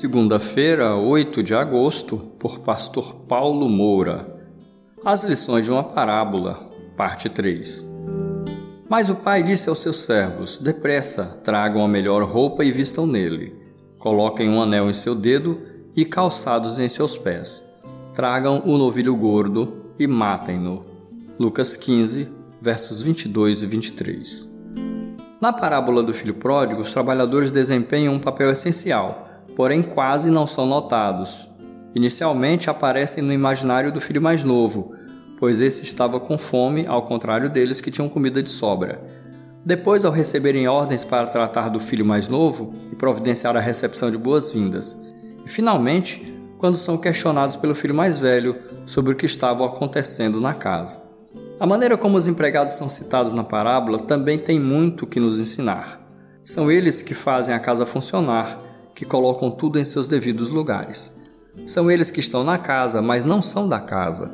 Segunda-feira, 8 de agosto, por Pastor Paulo Moura. As lições de uma parábola, parte 3. Mas o pai disse aos seus servos: Depressa, tragam a melhor roupa e vistam nele. Coloquem um anel em seu dedo e calçados em seus pés. Tragam o novilho gordo e matem-no. Lucas 15, versos 22 e 23. Na parábola do filho pródigo, os trabalhadores desempenham um papel essencial porém quase não são notados. Inicialmente aparecem no imaginário do filho mais novo, pois esse estava com fome, ao contrário deles que tinham comida de sobra. Depois, ao receberem ordens para tratar do filho mais novo e providenciar a recepção de boas-vindas. E finalmente, quando são questionados pelo filho mais velho sobre o que estava acontecendo na casa. A maneira como os empregados são citados na parábola também tem muito que nos ensinar. São eles que fazem a casa funcionar que colocam tudo em seus devidos lugares. São eles que estão na casa, mas não são da casa.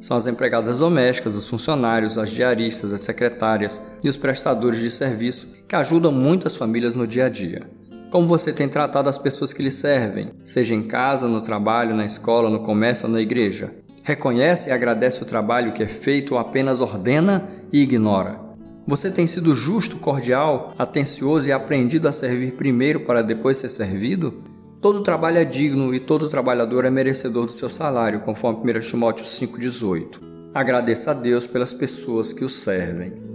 São as empregadas domésticas, os funcionários, as diaristas, as secretárias e os prestadores de serviço que ajudam muitas famílias no dia a dia. Como você tem tratado as pessoas que lhe servem, seja em casa, no trabalho, na escola, no comércio ou na igreja? Reconhece e agradece o trabalho que é feito ou apenas ordena e ignora? Você tem sido justo, cordial, atencioso e aprendido a servir primeiro para depois ser servido? Todo trabalho é digno e todo trabalhador é merecedor do seu salário, conforme 1 Timóteo 5,18. Agradeça a Deus pelas pessoas que o servem.